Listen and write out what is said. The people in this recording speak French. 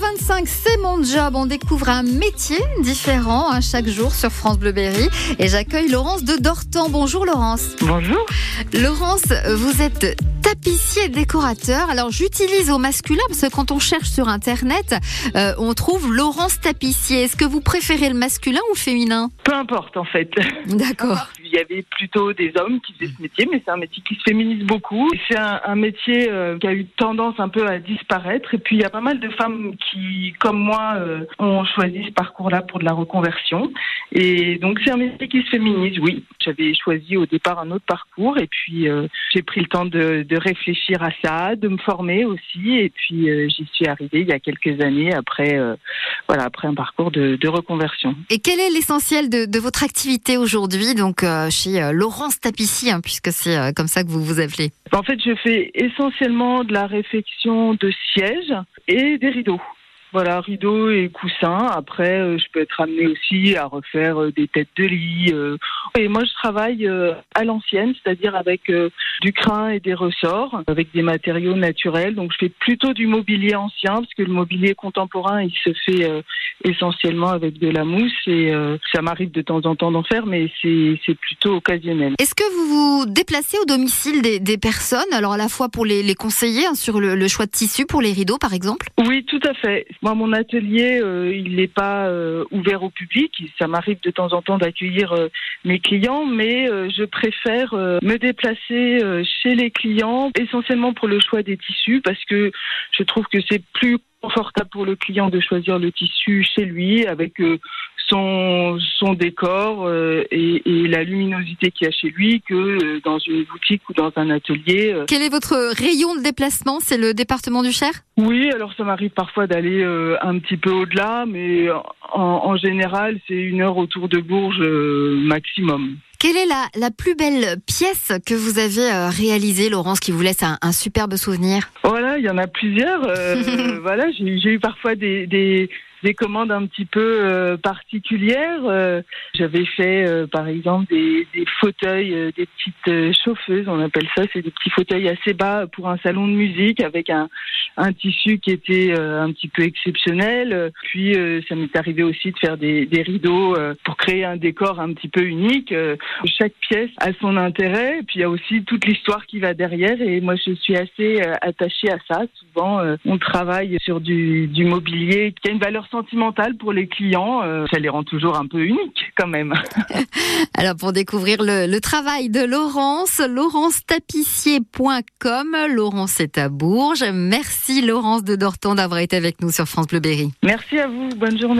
8h25, c'est mon job. On découvre un métier différent hein, chaque jour sur France Bleu Berry. Et j'accueille Laurence de Dortan. Bonjour Laurence. Bonjour. Laurence, vous êtes tapissier décorateur. Alors j'utilise au masculin parce que quand on cherche sur internet, euh, on trouve Laurence tapissier. Est-ce que vous préférez le masculin ou le féminin? Peu importe en fait. D'accord. Il y avait plutôt des hommes qui faisaient ce métier, mais c'est un métier qui se féminise beaucoup. C'est un, métier euh, qui a eu tendance un peu à disparaître. Et puis il y a pas mal de femmes qui, comme moi, euh, ont choisi ce parcours-là pour de la reconversion. Et donc c'est un métier qui se féminise, oui. J'avais choisi au départ un autre parcours et puis euh, j'ai pris le temps de, réfléchir à ça, de me former aussi. Et puis j'y suis arrivée il y a quelques années après, voilà, après un parcours de, de, reconversion. Et quel est l'essentiel de, de, votre activité aujourd'hui, donc chez Laurence Tapissier, hein, puisque c'est comme ça que vous vous appelez? En fait, je fais essentiellement de la réflexion de sièges et des rideaux. Voilà, rideaux et coussins. Après, euh, je peux être amenée aussi à refaire euh, des têtes de lit. Euh. Et moi, je travaille à l'ancienne, c'est-à-dire avec du crin et des ressorts, avec des matériaux naturels. Donc, je fais plutôt du mobilier ancien, parce que le mobilier contemporain, il se fait essentiellement avec de la mousse. Et ça m'arrive de temps en temps d'en faire, mais c'est plutôt occasionnel. Est-ce que vous vous déplacez au domicile des, des personnes, alors à la fois pour les, les conseiller hein, sur le, le choix de tissu pour les rideaux, par exemple? Oui, tout à fait. Moi, mon atelier, euh, il n'est pas euh, ouvert au public. Ça m'arrive de temps en temps d'accueillir euh, mes clients, mais je préfère me déplacer chez les clients, essentiellement pour le choix des tissus, parce que je trouve que c'est plus confortable pour le client de choisir le tissu chez lui avec son, son décor euh, et, et, la luminosité qu'il y a chez lui que euh, dans une boutique ou dans un atelier. Euh. Quel est votre rayon de déplacement? C'est le département du Cher? Oui, alors ça m'arrive parfois d'aller un petit peu au-delà, mais en, en général, c'est une heure autour de Bourges maximum. Quelle est la, la, plus belle pièce que vous avez réalisée, Laurence, qui vous laisse un, un superbe souvenir? Voilà, il y en a plusieurs. voilà, j'ai eu parfois des, des, des commandes un petit peu euh, particulières. Euh, j'avais fait, euh, par exemple, des, des fauteuils, des petites chauffeuses, on appelle ça, c'est des petits fauteuils assez bas pour un salon de musique avec un, un tissu qui était un petit peu exceptionnel. Puis ça m'est arrivé aussi de faire des, des rideaux pour créer un décor un petit peu unique. chaque pièce a son intérêt, puis il y a aussi toute l'histoire qui va derrière. Et moi, je suis assez attachée à ça. Souvent, on travaille sur du, du mobilier qui a une valeur sentimentale pour les clients. Euh, ça les rend toujours un peu uniques quand même. Alors pour découvrir le, le travail de Laurence, laurence-tapissier.com. Laurence est à Bourges. Merci Laurence de Dortan d'avoir été avec nous sur France Bleu Berry. Merci à vous. Bonne journée.